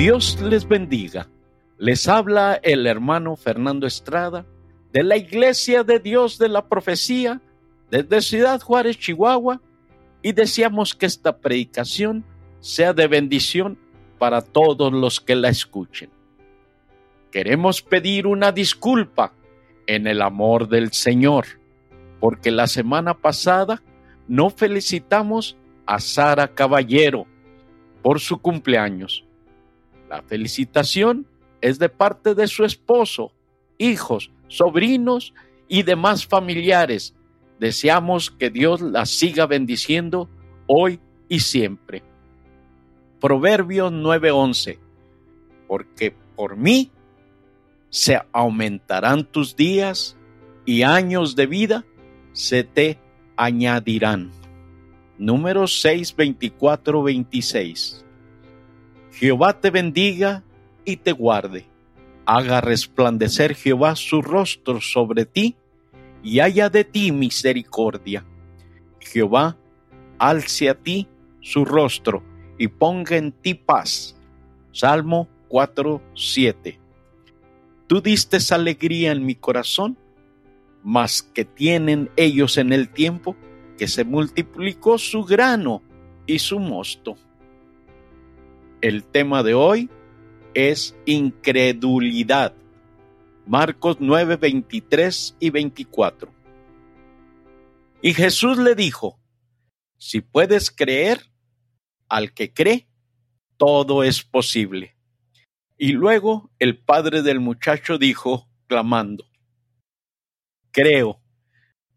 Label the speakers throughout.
Speaker 1: Dios les bendiga. Les habla el hermano Fernando Estrada de la Iglesia de Dios de la Profecía desde Ciudad Juárez, Chihuahua, y deseamos que esta predicación sea de bendición para todos los que la escuchen. Queremos pedir una disculpa en el amor del Señor, porque la semana pasada no felicitamos a Sara Caballero por su cumpleaños. La felicitación es de parte de su esposo, hijos, sobrinos y demás familiares. Deseamos que Dios la siga bendiciendo hoy y siempre. Proverbios 9:11. Porque por mí se aumentarán tus días y años de vida se te añadirán. Número 6, 26. Jehová te bendiga y te guarde. Haga resplandecer Jehová su rostro sobre ti y haya de ti misericordia. Jehová alce a ti su rostro y ponga en ti paz. Salmo 4, 7. Tú diste alegría en mi corazón, mas que tienen ellos en el tiempo que se multiplicó su grano y su mosto. El tema de hoy es incredulidad. Marcos 9, 23 y 24. Y Jesús le dijo, si puedes creer, al que cree, todo es posible. Y luego el padre del muchacho dijo, clamando, creo,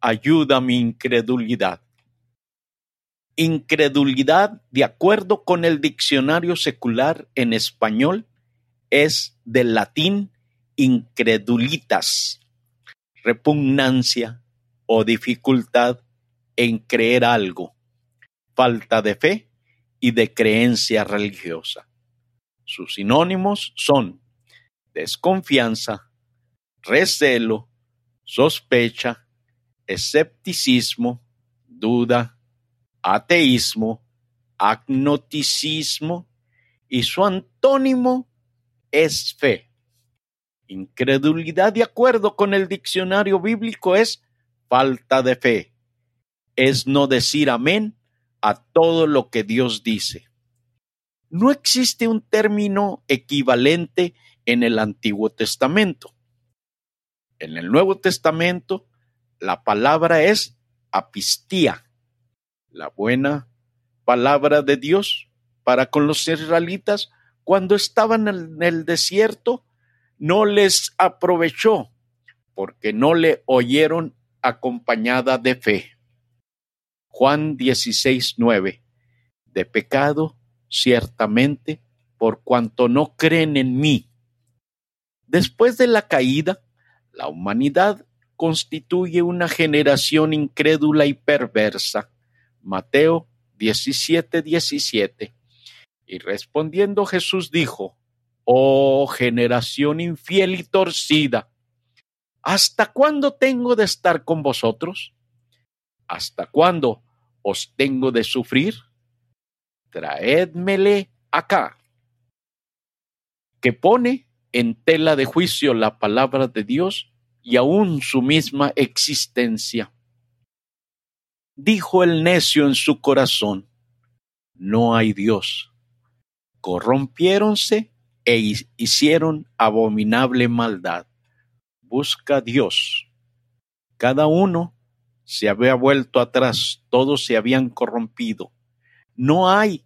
Speaker 1: ayuda mi incredulidad. Incredulidad, de acuerdo con el diccionario secular en español, es del latín incredulitas, repugnancia o dificultad en creer algo, falta de fe y de creencia religiosa. Sus sinónimos son desconfianza, recelo, sospecha, escepticismo, duda, ateísmo, agnoticismo y su antónimo es fe. Incredulidad de acuerdo con el diccionario bíblico es falta de fe. Es no decir amén a todo lo que Dios dice. No existe un término equivalente en el Antiguo Testamento. En el Nuevo Testamento, la palabra es apistía, la buena palabra de Dios para con los israelitas cuando estaban en el desierto no les aprovechó porque no le oyeron acompañada de fe. Juan 16, 9. De pecado, ciertamente, por cuanto no creen en mí. Después de la caída, la humanidad constituye una generación incrédula y perversa Mateo 17, 17. Y respondiendo Jesús dijo, Oh generación infiel y torcida, ¿hasta cuándo tengo de estar con vosotros? ¿Hasta cuándo os tengo de sufrir? Traédmele acá. Que pone en tela de juicio la palabra de Dios y aún su misma existencia. Dijo el necio en su corazón, no hay Dios. Corrompiéronse e hicieron abominable maldad. Busca Dios. Cada uno se había vuelto atrás, todos se habían corrompido. No hay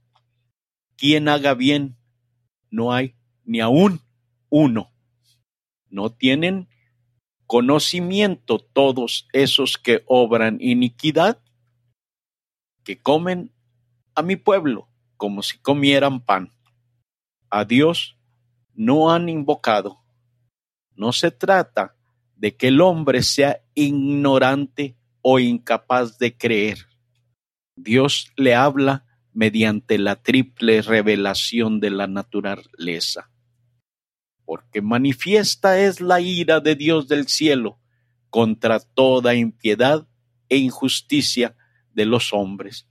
Speaker 1: quien haga bien, no hay ni aún uno. No tienen conocimiento todos esos que obran iniquidad que comen a mi pueblo como si comieran pan. A Dios no han invocado. No se trata de que el hombre sea ignorante o incapaz de creer. Dios le habla mediante la triple revelación de la naturaleza. Porque manifiesta es la ira de Dios del cielo contra toda impiedad e injusticia de los hombres,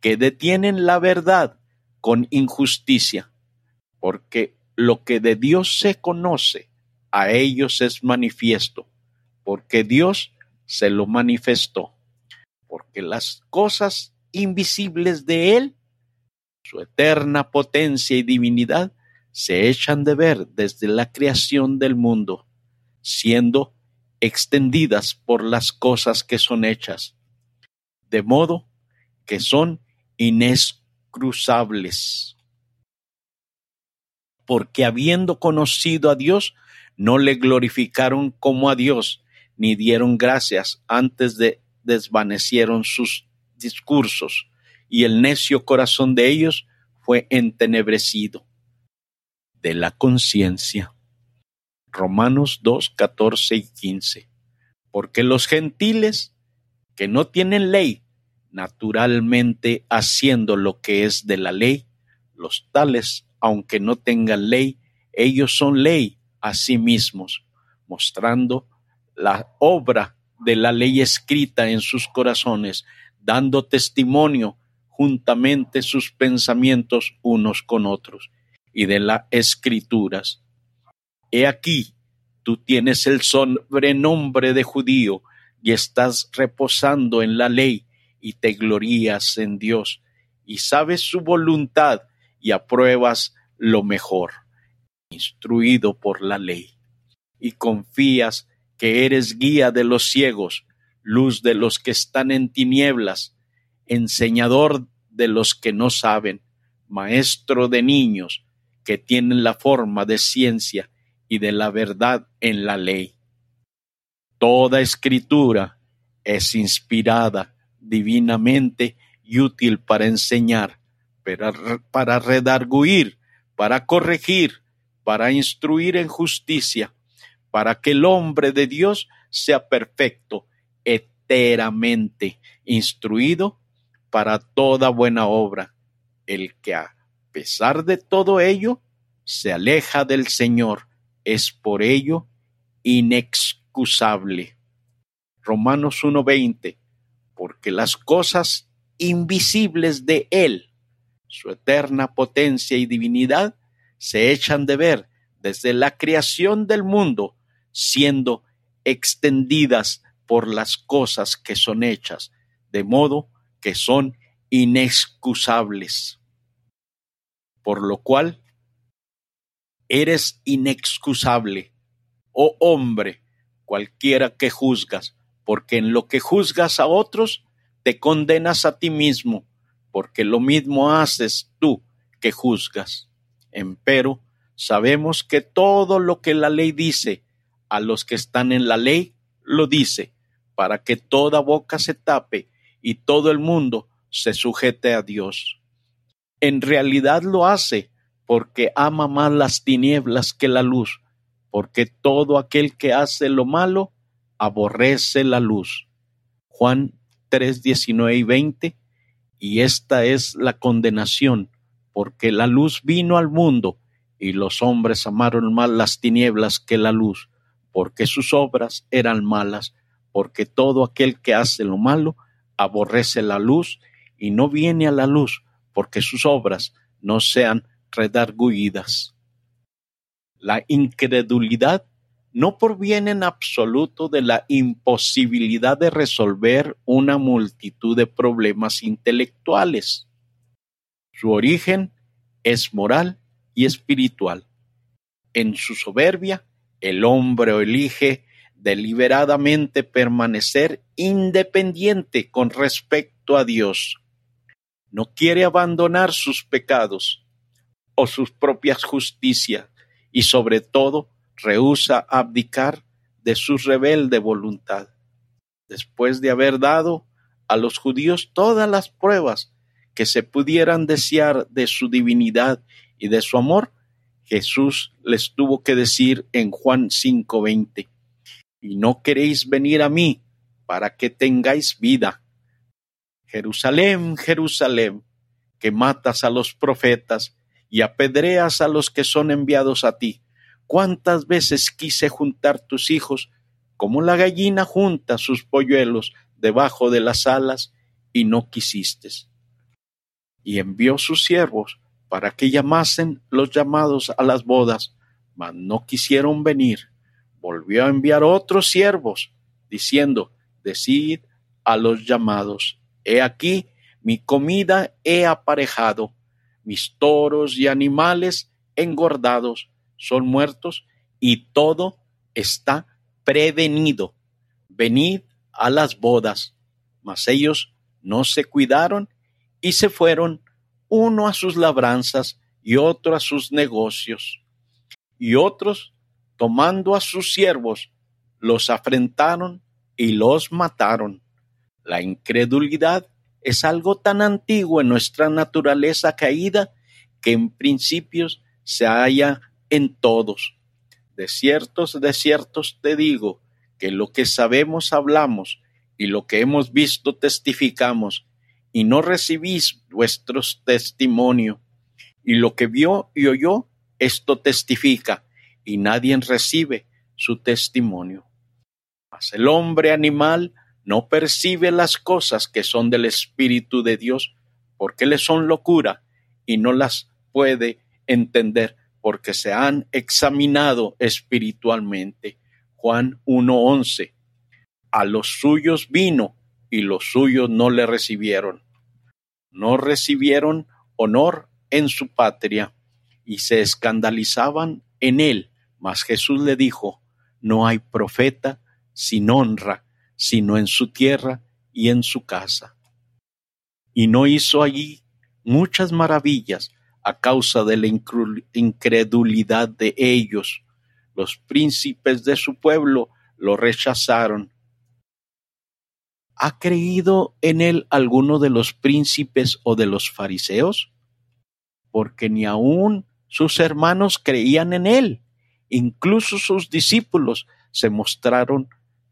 Speaker 1: que detienen la verdad con injusticia, porque lo que de Dios se conoce, a ellos es manifiesto, porque Dios se lo manifestó, porque las cosas invisibles de Él, su eterna potencia y divinidad, se echan de ver desde la creación del mundo, siendo extendidas por las cosas que son hechas, de modo que son inescruzables. Porque habiendo conocido a Dios, no le glorificaron como a Dios, ni dieron gracias antes de desvanecieron sus discursos, y el necio corazón de ellos fue entenebrecido de la conciencia. Romanos 2, 14 y 15. Porque los gentiles que no tienen ley, naturalmente haciendo lo que es de la ley, los tales, aunque no tengan ley, ellos son ley a sí mismos, mostrando la obra de la ley escrita en sus corazones, dando testimonio juntamente sus pensamientos unos con otros y de las escrituras. He aquí, tú tienes el sobrenombre de judío y estás reposando en la ley y te glorías en Dios y sabes su voluntad y apruebas lo mejor, instruido por la ley, y confías que eres guía de los ciegos, luz de los que están en tinieblas, enseñador de los que no saben, maestro de niños que tienen la forma de ciencia y de la verdad en la ley. Toda escritura es inspirada divinamente y útil para enseñar, para, para redarguir, para corregir, para instruir en justicia, para que el hombre de Dios sea perfecto, enteramente instruido para toda buena obra. El que a pesar de todo ello se aleja del Señor es por ello inexcusable. Romanos 1:20, porque las cosas invisibles de Él, su eterna potencia y divinidad, se echan de ver desde la creación del mundo siendo extendidas por las cosas que son hechas, de modo que son inexcusables. Por lo cual, eres inexcusable, oh hombre, cualquiera que juzgas, porque en lo que juzgas a otros, te condenas a ti mismo, porque lo mismo haces tú que juzgas. Empero, sabemos que todo lo que la ley dice a los que están en la ley, lo dice, para que toda boca se tape y todo el mundo se sujete a Dios. En realidad lo hace porque ama más las tinieblas que la luz, porque todo aquel que hace lo malo aborrece la luz. Juan 3, 19 y 20, y esta es la condenación, porque la luz vino al mundo, y los hombres amaron más las tinieblas que la luz, porque sus obras eran malas, porque todo aquel que hace lo malo aborrece la luz y no viene a la luz, porque sus obras no sean redarguidas. La incredulidad no proviene en absoluto de la imposibilidad de resolver una multitud de problemas intelectuales. Su origen es moral y espiritual. En su soberbia el hombre elige deliberadamente permanecer independiente con respecto a Dios. No quiere abandonar sus pecados o sus propias justicias y sobre todo rehúsa abdicar de su rebelde voluntad. Después de haber dado a los judíos todas las pruebas que se pudieran desear de su divinidad y de su amor, Jesús les tuvo que decir en Juan 5:20, y no queréis venir a mí para que tengáis vida. Jerusalén, Jerusalén, que matas a los profetas y apedreas a los que son enviados a ti. ¿Cuántas veces quise juntar tus hijos como la gallina junta sus polluelos debajo de las alas y no quisiste? Y envió sus siervos para que llamasen los llamados a las bodas, mas no quisieron venir. Volvió a enviar otros siervos, diciendo, Decid a los llamados, he aquí, mi comida he aparejado, mis toros y animales engordados son muertos, y todo está prevenido. Venid a las bodas. Mas ellos no se cuidaron y se fueron uno a sus labranzas y otro a sus negocios. Y otros, tomando a sus siervos, los afrentaron y los mataron. La incredulidad es algo tan antiguo en nuestra naturaleza caída que en principios se halla en todos. De ciertos, de ciertos te digo, que lo que sabemos hablamos y lo que hemos visto testificamos, y no recibís vuestros testimonio. Y lo que vio y oyó, esto testifica, y nadie recibe su testimonio. Mas el hombre animal no percibe las cosas que son del Espíritu de Dios, porque le son locura, y no las puede entender, porque se han examinado espiritualmente. Juan 1.11. A los suyos vino y los suyos no le recibieron. No recibieron honor en su patria y se escandalizaban en él. Mas Jesús le dijo, no hay profeta sin honra, sino en su tierra y en su casa. Y no hizo allí muchas maravillas a causa de la incredulidad de ellos. Los príncipes de su pueblo lo rechazaron. ¿Ha creído en él alguno de los príncipes o de los fariseos? Porque ni aun sus hermanos creían en él. Incluso sus discípulos se mostraron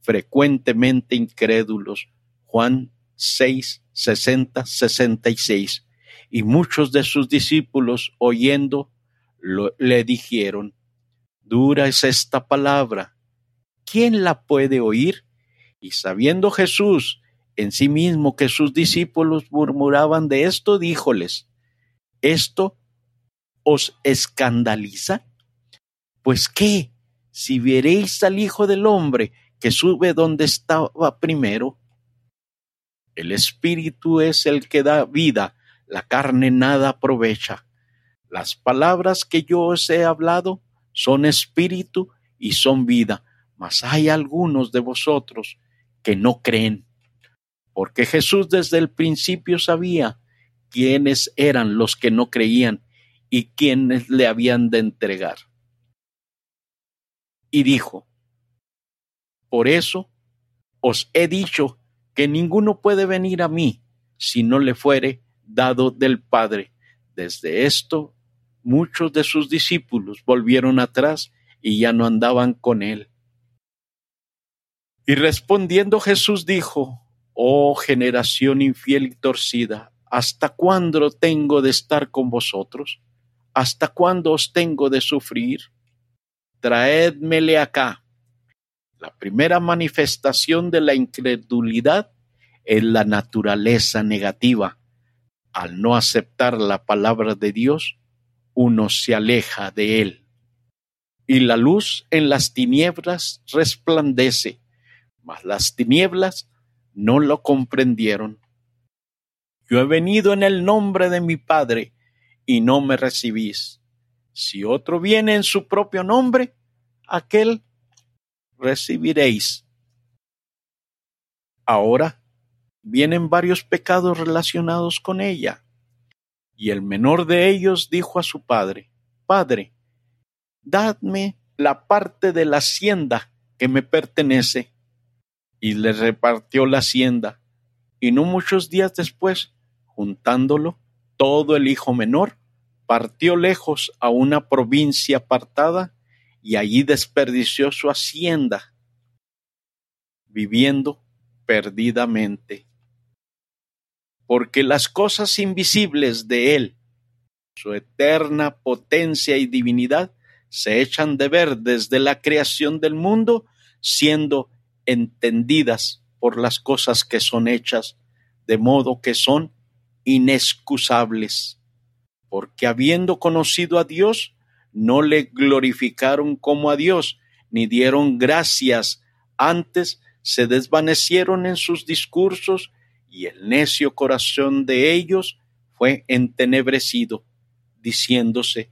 Speaker 1: frecuentemente incrédulos. Juan 6, 60, 66 y muchos de sus discípulos oyendo le dijeron, dura es esta palabra, ¿quién la puede oír? Y sabiendo Jesús en sí mismo que sus discípulos murmuraban de esto, díjoles, ¿esto os escandaliza? Pues qué, si veréis al Hijo del Hombre que sube donde estaba primero, el Espíritu es el que da vida, la carne nada aprovecha. Las palabras que yo os he hablado son espíritu y son vida, mas hay algunos de vosotros que no creen. Porque Jesús desde el principio sabía quiénes eran los que no creían y quiénes le habían de entregar. Y dijo, por eso os he dicho que ninguno puede venir a mí si no le fuere dado del Padre. Desde esto, muchos de sus discípulos volvieron atrás y ya no andaban con él. Y respondiendo Jesús dijo, Oh generación infiel y torcida, ¿hasta cuándo tengo de estar con vosotros? ¿Hasta cuándo os tengo de sufrir? Traédmele acá. La primera manifestación de la incredulidad es la naturaleza negativa al no aceptar la palabra de Dios, uno se aleja de él. Y la luz en las tinieblas resplandece, mas las tinieblas no lo comprendieron. Yo he venido en el nombre de mi Padre y no me recibís. Si otro viene en su propio nombre, aquel recibiréis. Ahora vienen varios pecados relacionados con ella. Y el menor de ellos dijo a su padre, Padre, dadme la parte de la hacienda que me pertenece. Y le repartió la hacienda. Y no muchos días después, juntándolo, todo el hijo menor partió lejos a una provincia apartada y allí desperdició su hacienda, viviendo perdidamente porque las cosas invisibles de Él, su eterna potencia y divinidad, se echan de ver desde la creación del mundo, siendo entendidas por las cosas que son hechas, de modo que son inexcusables. porque habiendo conocido a Dios, no le glorificaron como a Dios, ni dieron gracias, antes se desvanecieron en sus discursos, y el necio corazón de ellos fue entenebrecido, diciéndose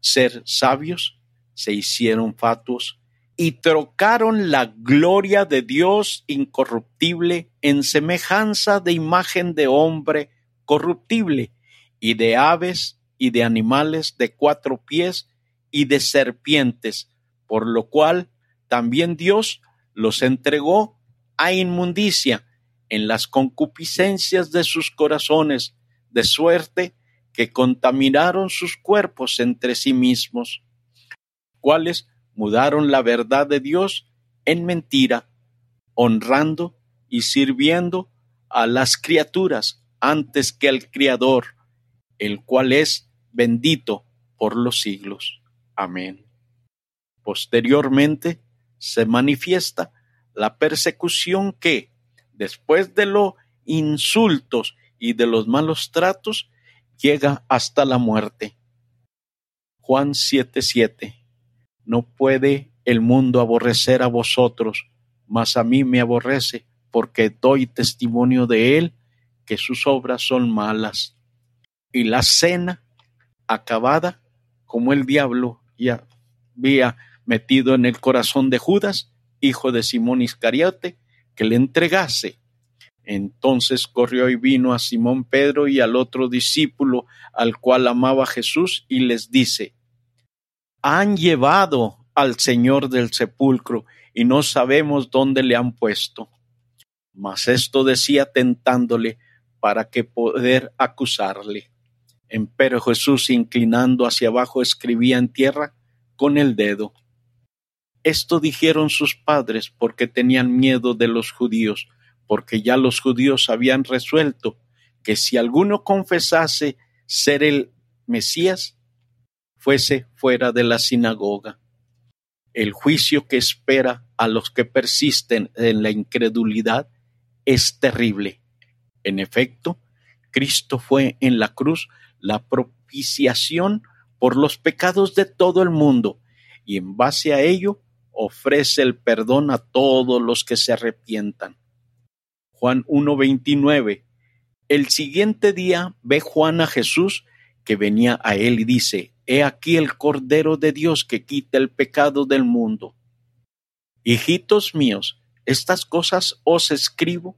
Speaker 1: ser sabios, se hicieron fatuos y trocaron la gloria de Dios incorruptible en semejanza de imagen de hombre corruptible y de aves y de animales de cuatro pies y de serpientes, por lo cual también Dios los entregó a inmundicia en las concupiscencias de sus corazones, de suerte que contaminaron sus cuerpos entre sí mismos, cuales mudaron la verdad de Dios en mentira, honrando y sirviendo a las criaturas antes que al Criador, el cual es bendito por los siglos. Amén. Posteriormente se manifiesta la persecución que, después de los insultos y de los malos tratos, llega hasta la muerte. Juan 7:7 No puede el mundo aborrecer a vosotros, mas a mí me aborrece, porque doy testimonio de él que sus obras son malas. Y la cena acabada, como el diablo ya había metido en el corazón de Judas, hijo de Simón Iscariote, que le entregase entonces corrió y vino a Simón Pedro y al otro discípulo al cual amaba Jesús y les dice, han llevado al Señor del sepulcro y no sabemos dónde le han puesto. Mas esto decía tentándole para que poder acusarle. Empero Jesús, inclinando hacia abajo, escribía en tierra con el dedo. Esto dijeron sus padres porque tenían miedo de los judíos, porque ya los judíos habían resuelto que si alguno confesase ser el Mesías, fuese fuera de la sinagoga. El juicio que espera a los que persisten en la incredulidad es terrible. En efecto, Cristo fue en la cruz la propiciación por los pecados de todo el mundo y en base a ello ofrece el perdón a todos los que se arrepientan. Juan 1.29. El siguiente día ve Juan a Jesús que venía a él y dice, He aquí el Cordero de Dios que quita el pecado del mundo. Hijitos míos, estas cosas os escribo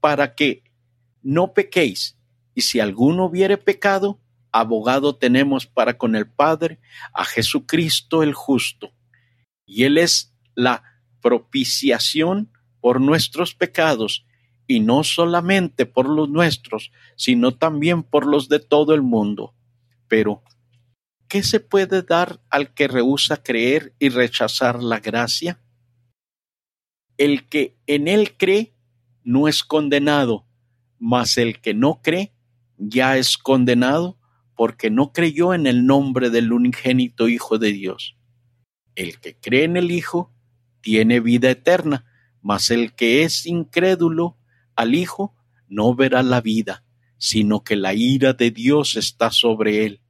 Speaker 1: para que no pequéis, y si alguno hubiere pecado, abogado tenemos para con el Padre, a Jesucristo el justo, y Él es la propiciación por nuestros pecados, y no solamente por los nuestros, sino también por los de todo el mundo. Pero, ¿qué se puede dar al que rehúsa creer y rechazar la gracia? El que en él cree no es condenado, mas el que no cree ya es condenado porque no creyó en el nombre del unigénito Hijo de Dios. El que cree en el Hijo tiene vida eterna, mas el que es incrédulo al Hijo no verá la vida, sino que la ira de Dios está sobre él.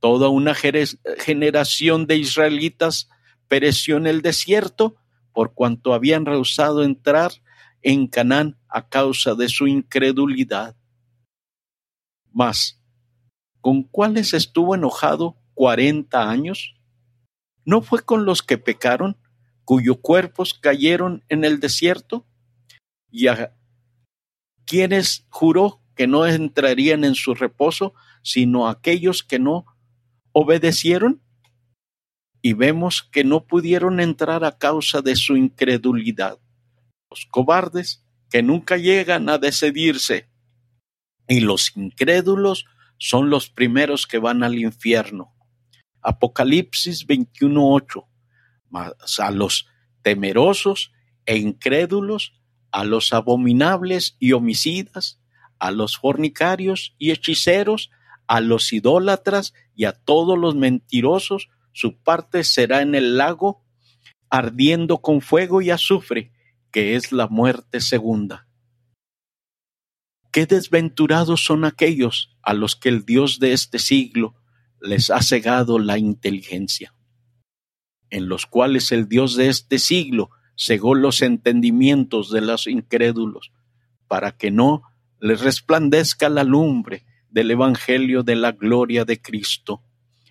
Speaker 1: Toda una generación de israelitas pereció en el desierto por cuanto habían rehusado entrar en Canaán a causa de su incredulidad. Mas, ¿con cuáles estuvo enojado cuarenta años? ¿No fue con los que pecaron cuyos cuerpos cayeron en el desierto, y a quienes juró que no entrarían en su reposo, sino aquellos que no obedecieron. Y vemos que no pudieron entrar a causa de su incredulidad. Los cobardes que nunca llegan a decidirse. Y los incrédulos son los primeros que van al infierno. Apocalipsis 21.8 a los temerosos e incrédulos, a los abominables y homicidas, a los fornicarios y hechiceros, a los idólatras y a todos los mentirosos, su parte será en el lago, ardiendo con fuego y azufre, que es la muerte segunda. Qué desventurados son aquellos a los que el Dios de este siglo les ha cegado la inteligencia, en los cuales el Dios de este siglo cegó los entendimientos de los incrédulos, para que no les resplandezca la lumbre del Evangelio de la gloria de Cristo,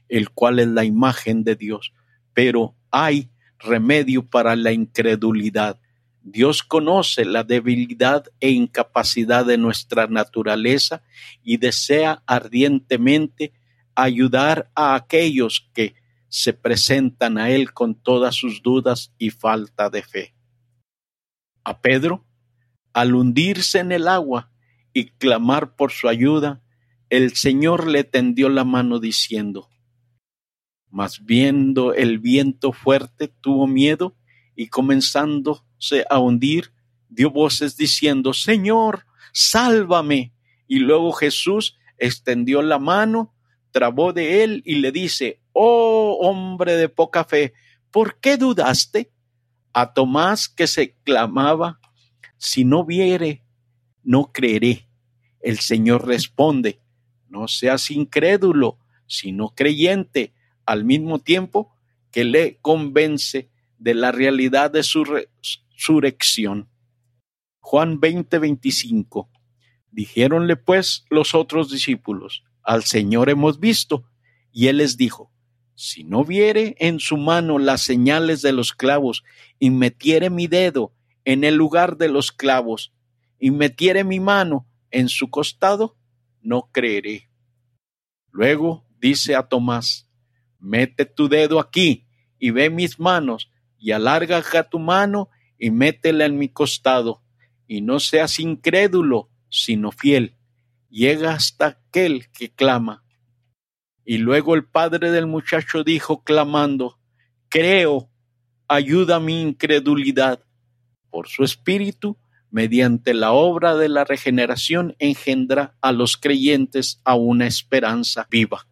Speaker 1: el cual es la imagen de Dios. Pero hay remedio para la incredulidad. Dios conoce la debilidad e incapacidad de nuestra naturaleza y desea ardientemente ayudar a aquellos que se presentan a Él con todas sus dudas y falta de fe. A Pedro, al hundirse en el agua y clamar por su ayuda, el Señor le tendió la mano diciendo, mas viendo el viento fuerte tuvo miedo y comenzándose a hundir, dio voces diciendo, Señor, sálvame. Y luego Jesús extendió la mano, trabó de él y le dice, Oh hombre de poca fe, ¿por qué dudaste? A Tomás que se clamaba, si no viere, no creeré. El Señor responde, no seas incrédulo, sino creyente, al mismo tiempo que le convence de la realidad de su resurrección. Juan 20, 25. Dijéronle pues los otros discípulos, al Señor hemos visto, y él les dijo, si no viere en su mano las señales de los clavos y metiere mi dedo en el lugar de los clavos y metiere mi mano en su costado, no creeré. Luego dice a Tomás, mete tu dedo aquí y ve mis manos y alarga tu mano y métela en mi costado y no seas incrédulo, sino fiel. Llega hasta aquel que clama y luego el padre del muchacho dijo clamando, Creo, ayuda mi incredulidad. Por su espíritu, mediante la obra de la regeneración, engendra a los creyentes a una esperanza viva.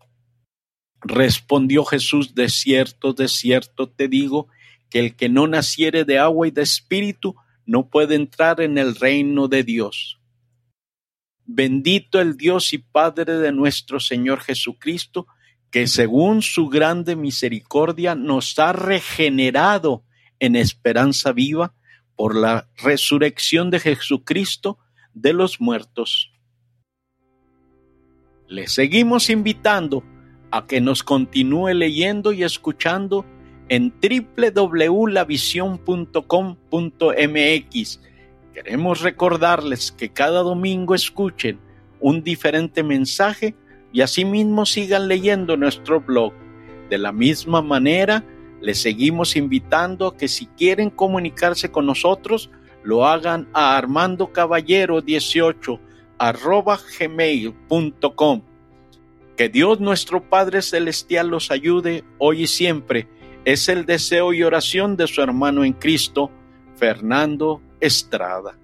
Speaker 1: Respondió Jesús, de cierto, de cierto te digo, que el que no naciere de agua y de espíritu no puede entrar en el reino de Dios. Bendito el Dios y Padre de nuestro Señor Jesucristo, que según su grande misericordia nos ha regenerado en esperanza viva por la resurrección de Jesucristo de los muertos. Le seguimos invitando a que nos continúe leyendo y escuchando en www.lavision.com.mx Queremos recordarles que cada domingo escuchen un diferente mensaje y asimismo sigan leyendo nuestro blog. De la misma manera, les seguimos invitando a que si quieren comunicarse con nosotros, lo hagan a Armando Caballero 18 arroba gmail.com. Que Dios nuestro Padre Celestial los ayude hoy y siempre. Es el deseo y oración de su hermano en Cristo, Fernando Estrada.